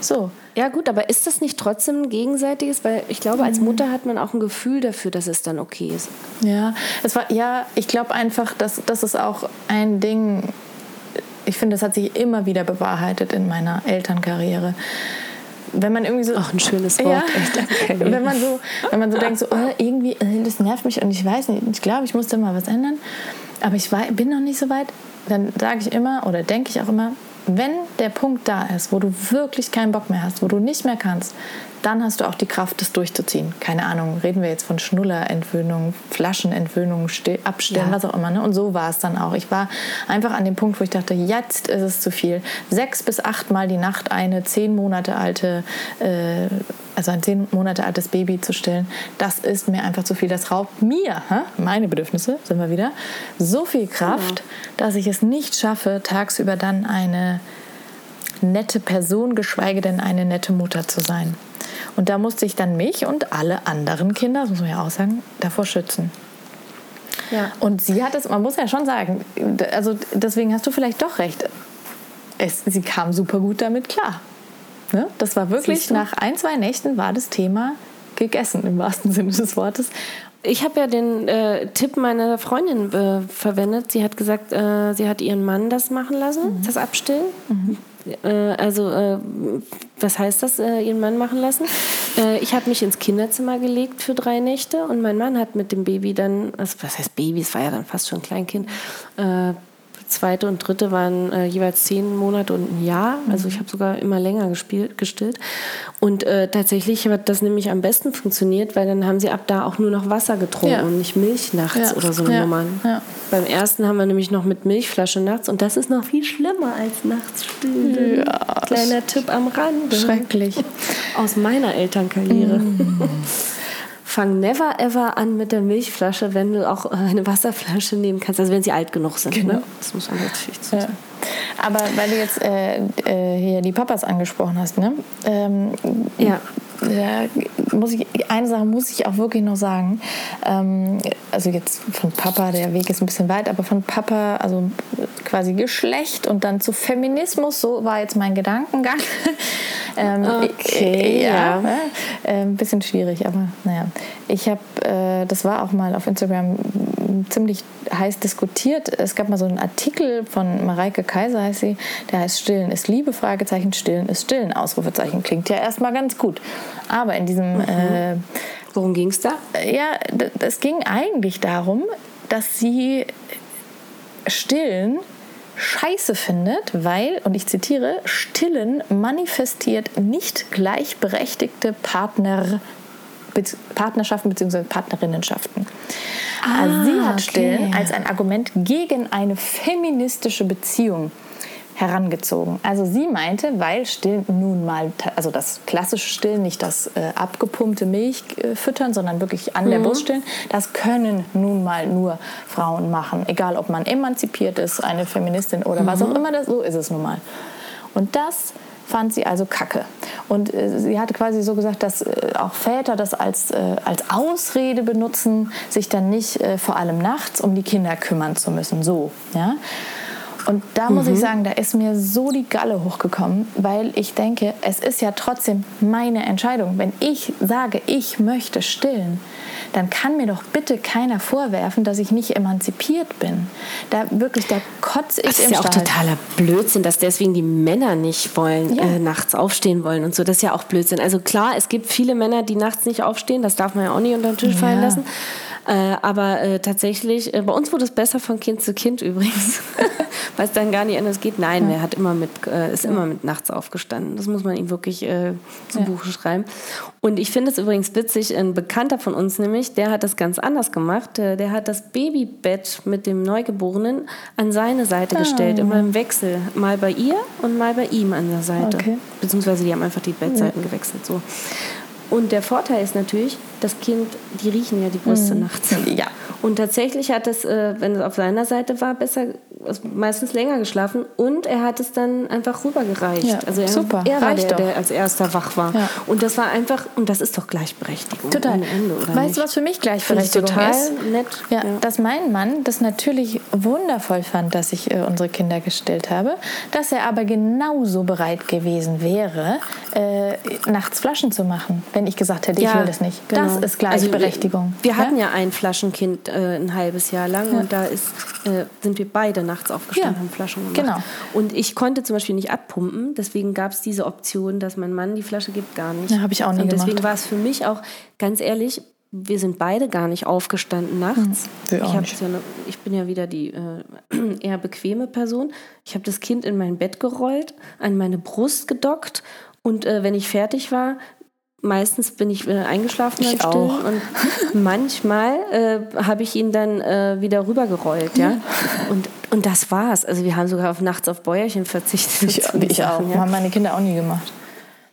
So. Ja, gut, aber ist das nicht trotzdem ein gegenseitiges? Weil ich glaube, als mhm. Mutter hat man auch ein Gefühl dafür, dass es dann okay ist. Ja, es war, ja, ich glaube einfach, dass das ist auch ein Ding, ich finde, das hat sich immer wieder bewahrheitet in meiner Elternkarriere. Wenn man irgendwie so. Ach, ein schönes Wort, ja, echt. Wenn man so, wenn man so denkt, so, oh, irgendwie, äh, das nervt mich und ich weiß nicht, ich glaube, ich musste mal was ändern, aber ich war, bin noch nicht so weit, dann sage ich immer oder denke ich auch immer, wenn der Punkt da ist, wo du wirklich keinen Bock mehr hast, wo du nicht mehr kannst, dann hast du auch die Kraft, das durchzuziehen. Keine Ahnung, reden wir jetzt von Schnullerentwöhnung, Flaschenentwöhnung, Abstellen, ja. was auch immer. Ne? Und so war es dann auch. Ich war einfach an dem Punkt, wo ich dachte, jetzt ist es zu viel. Sechs bis achtmal die Nacht eine zehn Monate alte, äh, also ein zehn Monate altes Baby zu stillen, das ist mir einfach zu viel. Das raubt mir, hä? meine Bedürfnisse, sind wir wieder, so viel Kraft, ja. dass ich es nicht schaffe, tagsüber dann eine nette Person, geschweige denn eine nette Mutter zu sein. Und da musste ich dann mich und alle anderen Kinder, das muss man ja auch sagen, davor schützen. Ja. Und sie hat es, man muss ja schon sagen, also deswegen hast du vielleicht doch recht. Es, sie kam super gut damit klar. Ne? Das war wirklich, nach ein, zwei Nächten war das Thema gegessen, im wahrsten Sinne des Wortes. Ich habe ja den äh, Tipp meiner Freundin äh, verwendet. Sie hat gesagt, äh, sie hat ihren Mann das machen lassen, mhm. das Abstillen. Mhm. Äh, also, äh, was heißt das, äh, ihren Mann machen lassen? ich habe mich ins Kinderzimmer gelegt für drei Nächte und mein Mann hat mit dem Baby dann, also was heißt Baby, es war ja dann fast schon ein Kleinkind, zweite und dritte waren äh, jeweils zehn Monate und ein Jahr. Also ich habe sogar immer länger gespielt, gestillt. Und äh, tatsächlich hat das nämlich am besten funktioniert, weil dann haben sie ab da auch nur noch Wasser getrunken ja. und nicht Milch nachts ja. oder so eine ja. Nummer. Beim ersten haben wir nämlich noch mit Milchflasche nachts und das ist noch viel schlimmer als nachts stillen. Kleiner Tipp am Rande. Schrecklich. Aus meiner Elternkarriere. Mm. Fang never ever an mit der Milchflasche, wenn du auch eine Wasserflasche nehmen kannst, also wenn sie alt genug sind. Ne? Genau. Ne? Das muss man natürlich zu sagen. Ja. Aber weil du jetzt äh, äh, hier die Papas angesprochen hast, ne? Ähm, ja. Ja, muss ich, eine Sache muss ich auch wirklich noch sagen. Ähm, also jetzt von Papa, der Weg ist ein bisschen weit, aber von Papa, also quasi Geschlecht und dann zu Feminismus, so war jetzt mein Gedankengang. ähm, okay, ja. ja. Äh, ein bisschen schwierig, aber naja. Ich habe, äh, das war auch mal auf Instagram ziemlich heiß diskutiert. Es gab mal so einen Artikel von Mareike Kaiser, heißt sie, der heißt Stillen ist Liebe, Fragezeichen, Stillen ist Stillen, Ausrufezeichen. Klingt ja erstmal ganz gut. Aber in diesem... Mhm. Äh, Worum ging es da? Ja, es ging eigentlich darum, dass sie Stillen scheiße findet, weil, und ich zitiere, Stillen manifestiert nicht gleichberechtigte Partner, Partnerschaften bzw. Partnerinnenschaften. Ah, also sie hat Stillen okay. als ein Argument gegen eine feministische Beziehung herangezogen. Also sie meinte, weil Stillen nun mal, also das klassische Stillen, nicht das äh, abgepumpte Milch äh, füttern, sondern wirklich an mhm. der Brust stillen, das können nun mal nur Frauen machen. Egal, ob man emanzipiert ist, eine Feministin oder mhm. was auch immer, das, so ist es nun mal. Und das fand sie also kacke. Und äh, sie hatte quasi so gesagt, dass äh, auch Väter das als, äh, als Ausrede benutzen, sich dann nicht äh, vor allem nachts um die Kinder kümmern zu müssen. So, ja. Und da muss mhm. ich sagen, da ist mir so die Galle hochgekommen, weil ich denke, es ist ja trotzdem meine Entscheidung. Wenn ich sage, ich möchte stillen, dann kann mir doch bitte keiner vorwerfen, dass ich nicht emanzipiert bin. Da wirklich, da kotze ich das ist ja auch totaler Blödsinn, dass deswegen die Männer nicht wollen, ja. äh, nachts aufstehen wollen und so. Das ist ja auch Blödsinn. Also klar, es gibt viele Männer, die nachts nicht aufstehen. Das darf man ja auch nicht unter den Tisch fallen lassen. Äh, aber äh, tatsächlich, äh, bei uns wurde es besser von Kind zu Kind übrigens, weil es dann gar nicht anders geht. Nein, ja. er hat immer mit, äh, ist ja. immer mit nachts aufgestanden. Das muss man ihm wirklich äh, zu ja. Buche schreiben. Und ich finde es übrigens witzig, ein Bekannter von uns nämlich, der hat das ganz anders gemacht. Äh, der hat das Babybett mit dem Neugeborenen an seine Seite ah. gestellt, immer im Wechsel. Mal bei ihr und mal bei ihm an der Seite. Okay. Beziehungsweise die haben einfach die Bettseiten gewechselt. So. Und der Vorteil ist natürlich, das Kind, die riechen ja die Brüste mhm. nachts. Ja. Und tatsächlich hat es, äh, wenn es auf seiner Seite war, besser also meistens länger geschlafen und er hat es dann einfach rübergereicht. Ja, also er, super, er war reicht der, der als erster wach war. Ja. Und das war einfach, und das ist doch Gleichberechtigung. Total. Ende, weißt du, was für mich Gleichberechtigung total ist? nett. Ja, dass mein Mann das natürlich wundervoll fand, dass ich äh, unsere Kinder gestillt habe, dass er aber genauso bereit gewesen wäre, äh, nachts Flaschen zu machen, wenn ich gesagt hätte, ich will das nicht. genau. Das ist Gleichberechtigung. Also wir, wir hatten ja ein Flaschenkind äh, ein halbes Jahr lang und da ist, äh, sind wir beide nachts aufgestanden Ja, und haben Flaschen gemacht. genau. Und ich konnte zum Beispiel nicht abpumpen, deswegen gab es diese Option, dass mein Mann die Flasche gibt, gar nicht. Ja, hab ich auch nie Und deswegen gemacht. war es für mich auch, ganz ehrlich, wir sind beide gar nicht aufgestanden nachts. wir ich, so eine, ich bin ja wieder die äh, eher bequeme Person. Ich habe das Kind in mein Bett gerollt, an meine Brust gedockt und äh, wenn ich fertig war, meistens bin ich äh, eingeschlafen Ich auch. und manchmal äh, habe ich ihn dann äh, wieder rübergerollt, ja. Und, und das war's. Also wir haben sogar auf nachts auf Bäuerchen verzichtet. Ich, ich auch. Ja. Haben meine Kinder auch nie gemacht.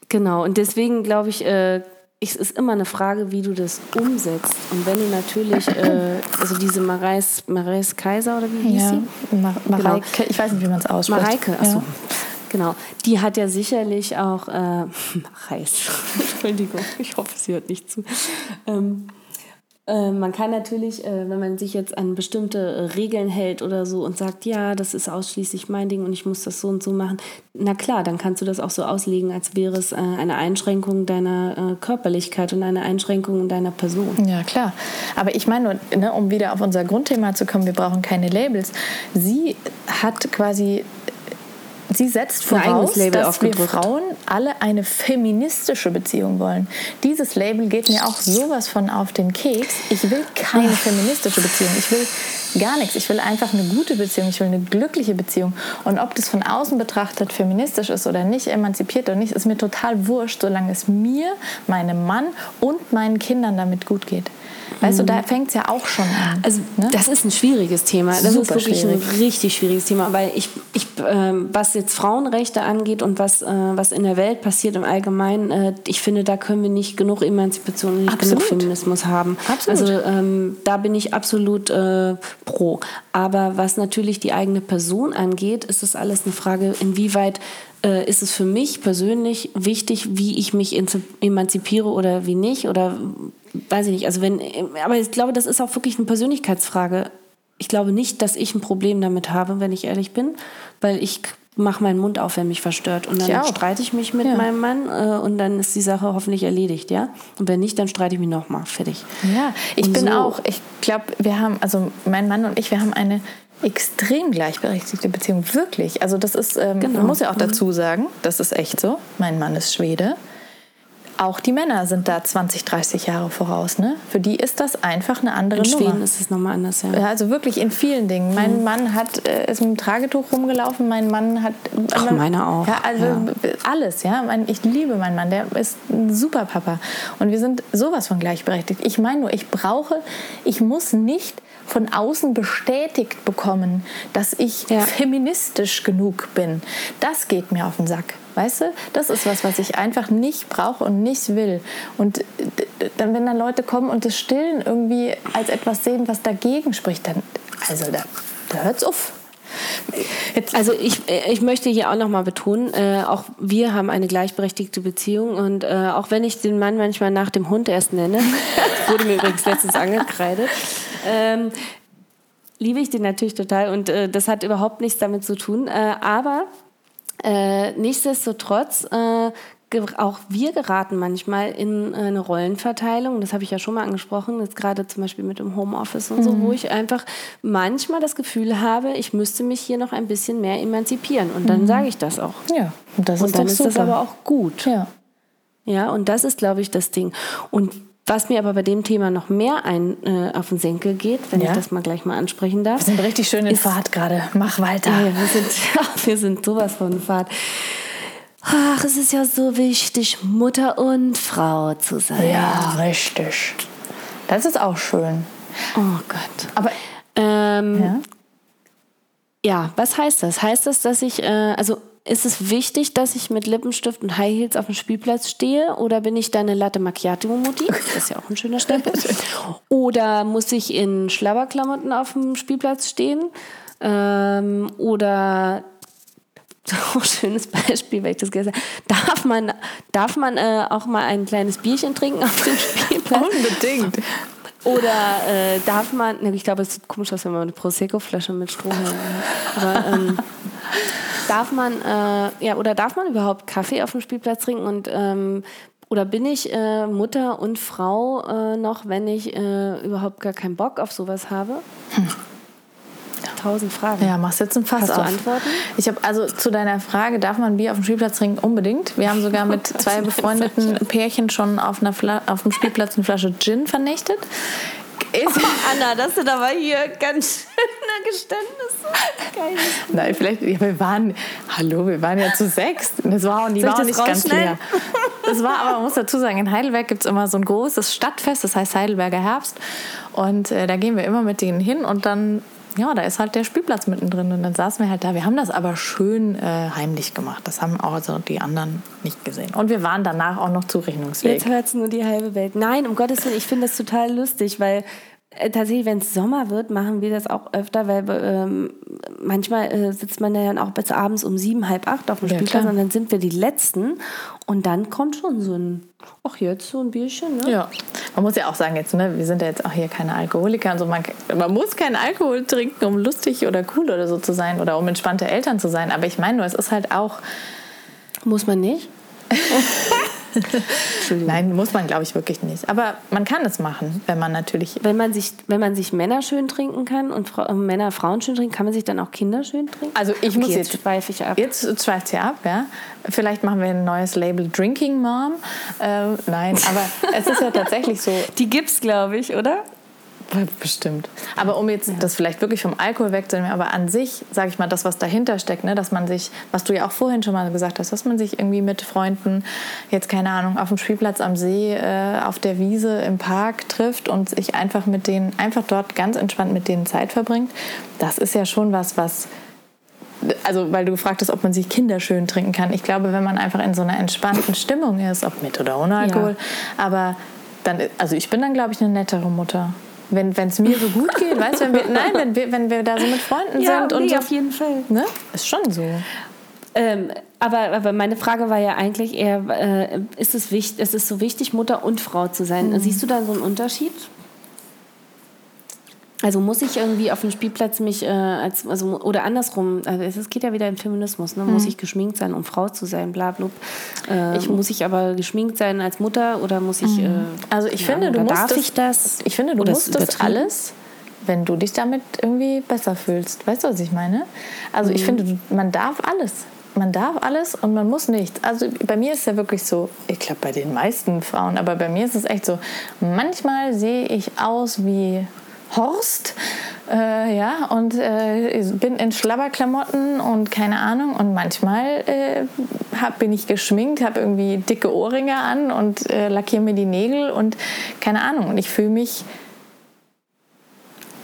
Genau, und deswegen glaube ich, äh, es ist immer eine Frage, wie du das umsetzt. Und wenn du natürlich, äh, also diese Mareis, Mareis Kaiser oder wie hieß Ja, sie? Mar Mareike, ich weiß nicht, wie man es ausspricht. Mareike, achso. Ja. Genau, die hat ja sicherlich auch, äh, Mareis, Entschuldigung, ich hoffe, sie hört nicht zu. Ähm, äh, man kann natürlich, äh, wenn man sich jetzt an bestimmte Regeln hält oder so und sagt, ja, das ist ausschließlich mein Ding und ich muss das so und so machen, na klar, dann kannst du das auch so auslegen, als wäre es äh, eine Einschränkung deiner äh, Körperlichkeit und eine Einschränkung deiner Person. Ja, klar. Aber ich meine, ne, um wieder auf unser Grundthema zu kommen, wir brauchen keine Labels. Sie hat quasi, sie setzt voraus, Label dass wir. Frauen alle eine feministische Beziehung wollen. Dieses Label geht mir auch sowas von auf den Keks. Ich will keine feministische Beziehung. Ich will gar nichts. Ich will einfach eine gute Beziehung. Ich will eine glückliche Beziehung. Und ob das von außen betrachtet feministisch ist oder nicht, emanzipiert oder nicht, ist mir total wurscht, solange es mir, meinem Mann und meinen Kindern damit gut geht. Weißt du, da fängt es ja auch schon an. Also ne? das ist ein schwieriges Thema. Das Super ist wirklich schwierig. ein richtig schwieriges Thema, weil ich, ich ähm, was jetzt Frauenrechte angeht und was, äh, was in der Welt passiert im Allgemeinen, äh, ich finde, da können wir nicht genug Emanzipation und nicht genug Absolut. Feminismus haben. Absolut. Also ähm, da bin ich absolut äh, pro. Aber was natürlich die eigene Person angeht, ist das alles eine Frage, inwieweit äh, ist es für mich persönlich wichtig, wie ich mich emanzipiere oder wie nicht oder weiß ich nicht. Also wenn, aber ich glaube, das ist auch wirklich eine Persönlichkeitsfrage. Ich glaube nicht, dass ich ein Problem damit habe, wenn ich ehrlich bin, weil ich mache meinen Mund auf, wenn mich verstört und Ich dann auch. streite ich mich mit Ja. meinem Mann äh, und dann ist die Sache hoffentlich erledigt, ja. Und wenn nicht, dann streite ich mich nochmal. Fertig. Ja, ich Und bin so- auch, ich glaube, wir haben, also mein Mann und ich, wir haben eine extrem gleichberechtigte Beziehung, wirklich. Also das ist, ähm, Genau. man muss ja auch dazu sagen, das ist echt so, mein Mann ist Schwede. Auch die Männer sind da 20, 30 Jahre voraus. Ne? Für die ist das einfach eine andere In Nummer. Schweden ist es nochmal anders, ja. Also wirklich in vielen Dingen. Mein Mann hat äh, ist mit dem Tragetuch rumgelaufen. Mein Mann hat. Ach, meiner auch, Ja, also ja. alles. Ja, mein, ich liebe meinen Mann. Der ist ein super Papa und wir sind sowas von gleichberechtigt. Ich meine nur, ich brauche, ich muss nicht von außen bestätigt bekommen, dass ich Ja. feministisch genug bin. Das geht mir auf den Sack. Weißt du, das ist was, was ich einfach nicht brauche und nicht will. Und dann, wenn dann Leute kommen und das Stillen irgendwie als etwas sehen, was dagegen spricht, dann, also da, da hört's auf. Jetzt, Also ich, ich möchte hier auch nochmal betonen, äh, auch wir haben eine gleichberechtigte Beziehung und äh, auch wenn ich den Mann manchmal nach dem Hund erst nenne, wurde mir übrigens letztens angekreidet, ähm, liebe ich den natürlich total und äh, das hat überhaupt nichts damit zu tun, äh, aber äh, nichtsdestotrotz, äh, auch wir geraten manchmal in eine Rollenverteilung. Das habe ich ja schon mal angesprochen, jetzt gerade zum Beispiel mit dem Homeoffice und so, wo ich einfach manchmal das Gefühl habe, ich müsste mich hier noch ein bisschen mehr emanzipieren. Und dann sage ich das auch. ja, und das Und ist dann ist super. das aber auch gut. ja. Ja, und das ist, glaube ich, das Ding. Und was mir aber bei dem Thema noch mehr ein, äh, auf den Senkel geht, wenn Ja. ich das mal gleich mal ansprechen darf. Wir sind richtig schön in Ist- Fahrt gerade. Mach weiter. Ja, wir sind, wir sind sowas von Fahrt. Ach, es ist ja so wichtig, Mutter und Frau zu sein. Ja, richtig. Das ist auch schön. Oh Gott. Aber Ähm, ja, ja. was heißt das? Heißt das, dass ich, äh, also ist es wichtig, dass ich mit Lippenstift und High Heels auf dem Spielplatz stehe? Oder bin ich deine Latte Macchiato-Mutti? Das ist ja auch ein schöner Stempel. Oder muss ich in Schlabberklamotten auf dem Spielplatz stehen? Ähm, oder so ein schönes Beispiel, weil ich das habe. Darf man, darf man äh, auch mal ein kleines Bierchen trinken auf dem Spielplatz? Unbedingt. Oder äh, darf man, ne, ich glaube, es sieht komisch aus, wenn man eine Prosecco-Flasche mit Strohhalm hat. Aber ähm, darf man, äh, ja, oder darf man überhaupt Kaffee auf dem Spielplatz trinken? Und ähm, oder bin ich äh, Mutter und Frau äh, noch, wenn ich äh, überhaupt gar keinen Bock auf sowas habe? Hm. Tausend Fragen. Ja, machst jetzt ein Fass Hast auf. du Antworten? Ich habe also zu deiner Frage, darf man Bier auf dem Spielplatz trinken? Unbedingt. Wir haben sogar mit zwei befreundeten Pärchen schon auf, einer Fla auf dem Spielplatz eine Flasche Gin vernichtet. Ist Anna, das sind aber hier ganz schöne Geständnisse. Geil. Nein, vielleicht, ja, wir waren, hallo, wir waren ja zu sechs. Das war auch, die Soll war auch nicht ganz leer. Das war aber, man muss dazu sagen, in Heidelberg gibt es immer so ein großes Stadtfest, das heißt Heidelberger Herbst. Und äh, da gehen wir immer mit denen hin und dann, ja, da ist halt der Spielplatz mittendrin. Und dann saßen wir halt da. Wir haben das aber schön äh, heimlich gemacht. Das haben auch also die anderen nicht gesehen. Und wir waren danach auch noch zurechnungsfähig. Jetzt hört es nur die halbe Welt. Nein, um Gottes Willen, ich finde das total lustig, weil tatsächlich, wenn es Sommer wird, machen wir das auch öfter, weil ähm, manchmal äh, sitzt man ja dann auch bis abends um sieben, halb acht auf dem Ja, Spielplatz klar. und dann sind wir die Letzten und dann kommt schon so ein, ach jetzt so ein Bierchen, ne? Ja, man muss ja auch sagen jetzt, ne, wir sind ja jetzt auch hier keine Alkoholiker und so. Man, man muss keinen Alkohol trinken, um lustig oder cool oder so zu sein oder um entspannte Eltern zu sein. Aber ich meine nur, es ist halt auch, Muss man nicht? nein, muss man glaube ich wirklich nicht. Aber man kann es machen, wenn man natürlich, Wenn man sich, wenn man sich Männer schön trinken kann und Fra äh, Männer Frauen schön trinken, kann man sich dann auch Kinder schön trinken? also ich Okay, muss jetzt jetzt, schweife ich ab. jetzt schweift ja ab, ja. Vielleicht machen wir ein neues Label Drinking Mom. Ähm, nein, aber es ist ja tatsächlich so, Die gibt's, glaube ich, oder? Bestimmt. Aber um jetzt das vielleicht wirklich vom Alkohol wegzunehmen, aber an sich, sage ich mal, das, was dahinter steckt, ne, dass man sich, was du ja auch vorhin schon mal gesagt hast, dass man sich irgendwie mit Freunden, jetzt keine Ahnung, auf dem Spielplatz am See, äh, auf der Wiese, im Park trifft und sich einfach mit denen, einfach dort ganz entspannt mit denen Zeit verbringt, das ist ja schon was, was also weil du gefragt hast, ob man sich Kinder schön trinken kann. Ich glaube, wenn man einfach in so einer entspannten Stimmung ist, ob mit oder ohne Alkohol, aber dann, also ich bin dann, glaube ich, eine nettere Mutter. Wenn es mir so gut geht, weißt du, wenn wir, nein, wenn wir, wenn wir da so mit Freunden sind und nee, so, auf jeden Fall. ne? Ist schon so. Ähm, aber, aber meine Frage war ja eigentlich eher, äh, ist, es wichtig, ist es so wichtig, Mutter und Frau zu sein? Siehst du da so einen Unterschied? Also muss ich irgendwie auf dem Spielplatz mich äh, als also oder andersrum, also es geht ja wieder im Feminismus, ne? Muss ich geschminkt sein, um Frau zu sein, bla bla. Äh, ich muss ich aber geschminkt sein als Mutter oder muss ich äh, Also ich keine finde, du musst darf das, ich das? Ich finde, du musst das alles, wenn du dich damit irgendwie besser fühlst. Weißt du, was ich meine? Also Mhm. ich finde, man darf alles. Man darf alles und man muss nichts. Also bei mir ist es ja wirklich so, ich glaube bei den meisten Frauen, aber bei mir ist es echt so, manchmal sehe ich aus wie Horst, äh, ja, und äh, bin in Schlabberklamotten und keine Ahnung. Und manchmal äh, hab, bin ich geschminkt, habe irgendwie dicke Ohrringe an und äh, lackiere mir die Nägel und keine Ahnung. Und ich fühle mich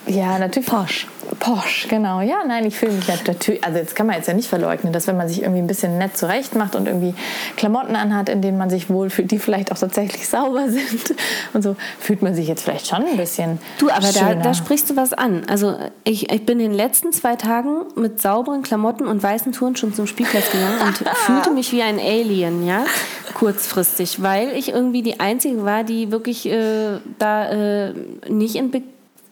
ja, natürlich. Porsche. Porsche, genau. Ja, nein, ich fühle mich nat- natürlich. Also, jetzt kann man jetzt ja nicht verleugnen, dass wenn man sich irgendwie ein bisschen nett zurecht macht und irgendwie Klamotten anhat, in denen man sich wohlfühlt, die vielleicht auch tatsächlich sauber sind und so, fühlt man sich jetzt vielleicht schon ein bisschen. Du, aber da, da sprichst du was an. Also ich, ich bin in den letzten zwei Tagen mit sauberen Klamotten und weißen Turnschuhen zum Spielplatz gegangen und fühlte mich wie ein Alien, ja, kurzfristig, weil ich irgendwie die Einzige war, die wirklich äh, da äh, nicht in Be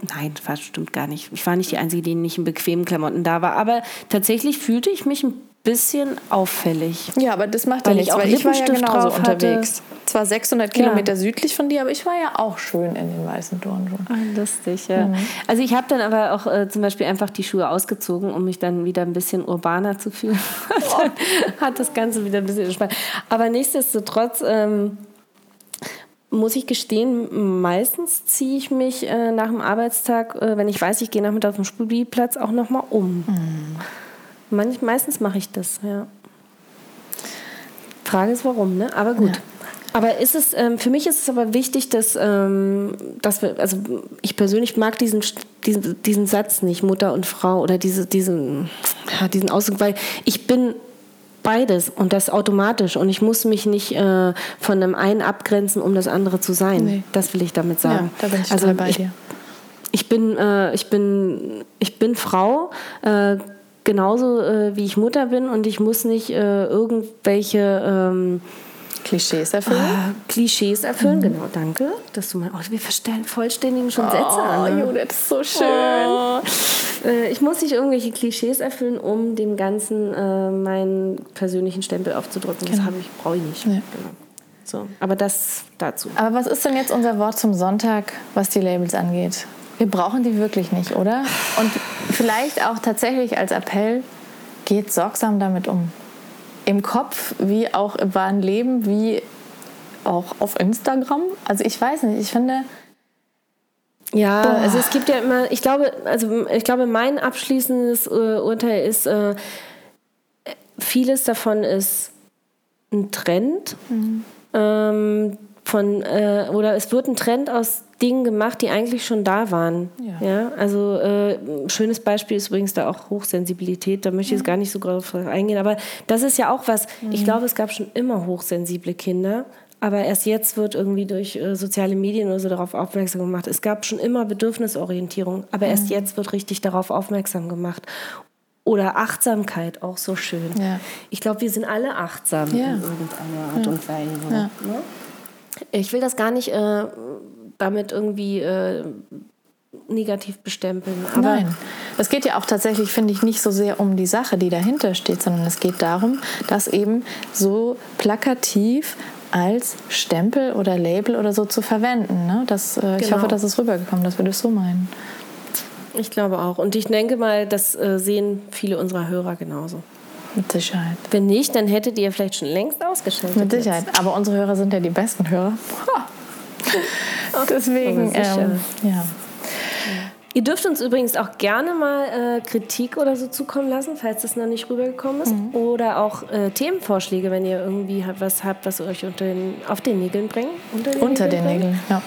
Nein, das stimmt gar nicht. Ich war nicht die Einzige, die nicht in bequemen Klamotten da war. Aber tatsächlich fühlte ich mich ein bisschen auffällig. Ja, aber das macht ja ich nichts, auch weil ich war ja genauso drauf hatte. unterwegs. Zwar 600 Kilometer südlich von dir, aber ich war ja auch schön in den weißen Turnschuhen. Ah, lustig, ja. Also ich habe dann aber auch äh, zum Beispiel einfach die Schuhe ausgezogen, um mich dann wieder ein bisschen urbaner zu fühlen. dann hat das Ganze wieder ein bisschen entspannt. Aber nichtsdestotrotz ähm, muss ich gestehen, meistens ziehe ich mich äh, nach dem Arbeitstag, äh, wenn ich weiß, ich gehe nachmittag auf den Spielplatz, auch nochmal um. Manch, meistens mache ich das, ja. Frage ist warum, ne? Aber gut. Aber ist es, ähm, für mich ist es aber wichtig, dass, ähm, dass wir, also ich persönlich mag diesen, diesen, diesen Satz nicht, Mutter und Frau oder diese, diesen, ja, diesen Ausdruck, weil ich bin beides und das automatisch und ich muss mich nicht äh, von dem einen abgrenzen, um das andere zu sein. Nee. Das will ich damit sagen. Ja, da bin ich also bei ich, dir. ich bin, äh, ich bin, ich bin Frau, äh, genauso äh, wie ich Mutter bin und ich muss nicht äh, irgendwelche ähm, Klischees erfüllen. Ah, Klischees erfüllen, mhm. genau, danke. Dass du mal, oh, wir verstellen vollständigen schon Sätze oh, an. Ne? Judith, ist so schön. Oh. Äh, ich muss nicht irgendwelche Klischees erfüllen, um dem Ganzen äh, meinen persönlichen Stempel aufzudrücken. Genau. Das ich, brauche ich nicht. Ja. Genau. So, aber das dazu. Aber was ist denn jetzt unser Wort zum Sonntag, was die Labels angeht? Wir brauchen die wirklich nicht, oder? Und vielleicht auch tatsächlich als Appell, geht sorgsam damit um. Im Kopf, wie auch im wahren Leben, wie auch auf Instagram. Also ich weiß nicht, ich finde. Ja, boah. also es gibt ja immer, ich glaube, also ich glaube, mein abschließendes äh, Urteil ist, äh, vieles davon ist ein Trend. Mhm. Ähm, von, äh, oder es wird ein Trend aus Dingen gemacht, die eigentlich schon da waren. Ja. ja? Also äh, schönes Beispiel ist übrigens da auch Hochsensibilität. Da möchte ich jetzt gar nicht so drauf eingehen. Aber das ist ja auch was. Mhm. Ich glaube, es gab schon immer hochsensible Kinder. Aber erst jetzt wird irgendwie durch äh, soziale Medien oder so darauf aufmerksam gemacht. Es gab schon immer Bedürfnisorientierung, aber mhm. erst jetzt wird richtig darauf aufmerksam gemacht. Oder Achtsamkeit, auch so schön. Ja. Ich glaube, wir sind alle achtsam ja. in irgendeiner Art und Weise. Ja. Ne? Ich will das gar nicht äh, damit irgendwie äh, negativ bestempeln. Aber Nein, es geht ja auch tatsächlich, finde ich, nicht so sehr um die Sache, die dahinter steht, sondern es geht darum, dass eben so plakativ als Stempel oder Label oder so zu verwenden. Ne? Das, äh, genau. Ich hoffe, das ist rübergekommen, dass wir das so meinen. Ich glaube auch. Und ich denke mal, das äh, sehen viele unserer Hörer genauso. Mit Sicherheit. Wenn nicht, dann hättet ihr vielleicht schon längst ausgeschaltet. Mit Sicherheit. Jetzt. Aber unsere Hörer sind ja die besten Hörer. Deswegen, ähm, ja. Ihr dürft uns übrigens auch gerne mal äh, Kritik oder so zukommen lassen, falls das noch nicht rübergekommen ist. Mhm. Oder auch äh, Themenvorschläge, wenn ihr irgendwie was habt, was euch unter den, auf den Nägeln bringt. Unter den, unter Nägeln, den Nägeln, ja.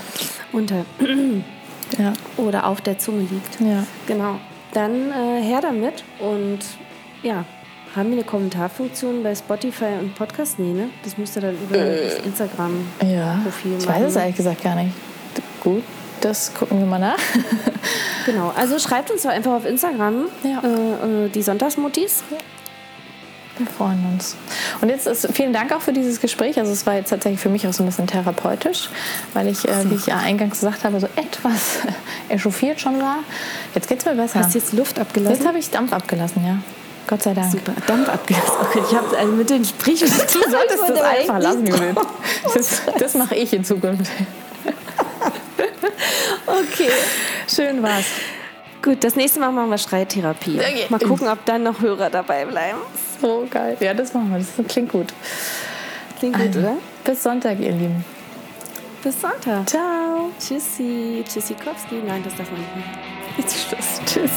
Unter. ja. Oder auf der Zunge liegt. Ja. Genau. Dann äh, her damit und ja, haben wir eine Kommentarfunktion bei Spotify und Podcast? Nee, ne? Das müsste dann über äh, das Instagram-Profil ja, machen. Ich weiß es ehrlich gesagt gar nicht. Gut, das gucken wir mal nach. genau, also schreibt uns doch einfach auf Instagram ja. äh, äh die Sonntagsmutis. Wir freuen uns. Und jetzt ist, vielen Dank auch für dieses Gespräch. Also es war jetzt tatsächlich für mich auch so ein bisschen therapeutisch, weil ich, äh, wie ich ja eingangs gesagt habe, so etwas echauffiert schon war. Jetzt geht es mir besser. Hast du jetzt Luft abgelassen? Jetzt habe ich Dampf abgelassen, ja. Gott sei Dank. Super, Dampf abgelassen. Okay, ich habe also mit den Sprichwörtern. Du solltest das einfach lassen, Judith. Das, das mache ich in Zukunft. okay. Schön war's. Gut, das nächste Mal machen wir Schreittherapie. Okay. Mal gucken, ob dann noch Hörer dabei bleiben. So geil. Ja, das machen wir. Das klingt gut. Klingt gut, also, oder? Bis Sonntag, ihr Lieben. Bis Sonntag. Ciao. Tschüssi. Tschüssikowski. Nein, das darf man nicht. Jetzt Schluss. Tschüss.